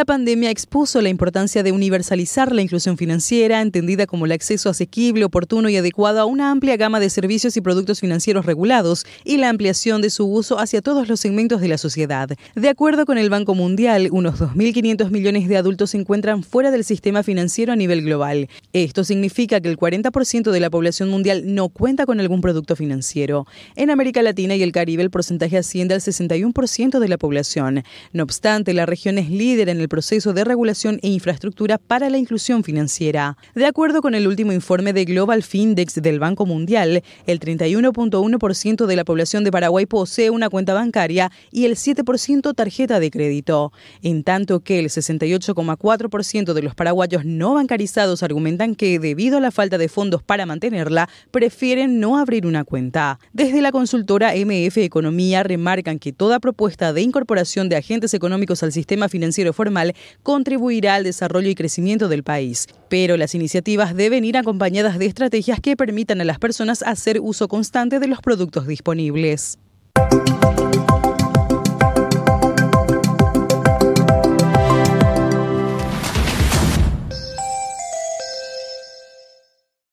La pandemia expuso la importancia de universalizar la inclusión financiera, entendida como el acceso asequible, oportuno y adecuado a una amplia gama de servicios y productos financieros regulados y la ampliación de su uso hacia todos los segmentos de la sociedad. De acuerdo con el Banco Mundial, unos 2.500 millones de adultos se encuentran fuera del sistema financiero a nivel global. Esto significa que el 40% de la población mundial no cuenta con algún producto financiero. En América Latina y el Caribe el porcentaje asciende al 61% de la población. No obstante, la región es líder en el proceso de regulación e infraestructura para la inclusión financiera. De acuerdo con el último informe de Global Findex del Banco Mundial, el 31.1% de la población de Paraguay posee una cuenta bancaria y el 7% tarjeta de crédito, en tanto que el 68,4% de los paraguayos no bancarizados argumentan que, debido a la falta de fondos para mantenerla, prefieren no abrir una cuenta. Desde la consultora MF Economía remarcan que toda propuesta de incorporación de agentes económicos al sistema financiero formal contribuirá al desarrollo y crecimiento del país. Pero las iniciativas deben ir acompañadas de estrategias que permitan a las personas hacer uso constante de los productos disponibles.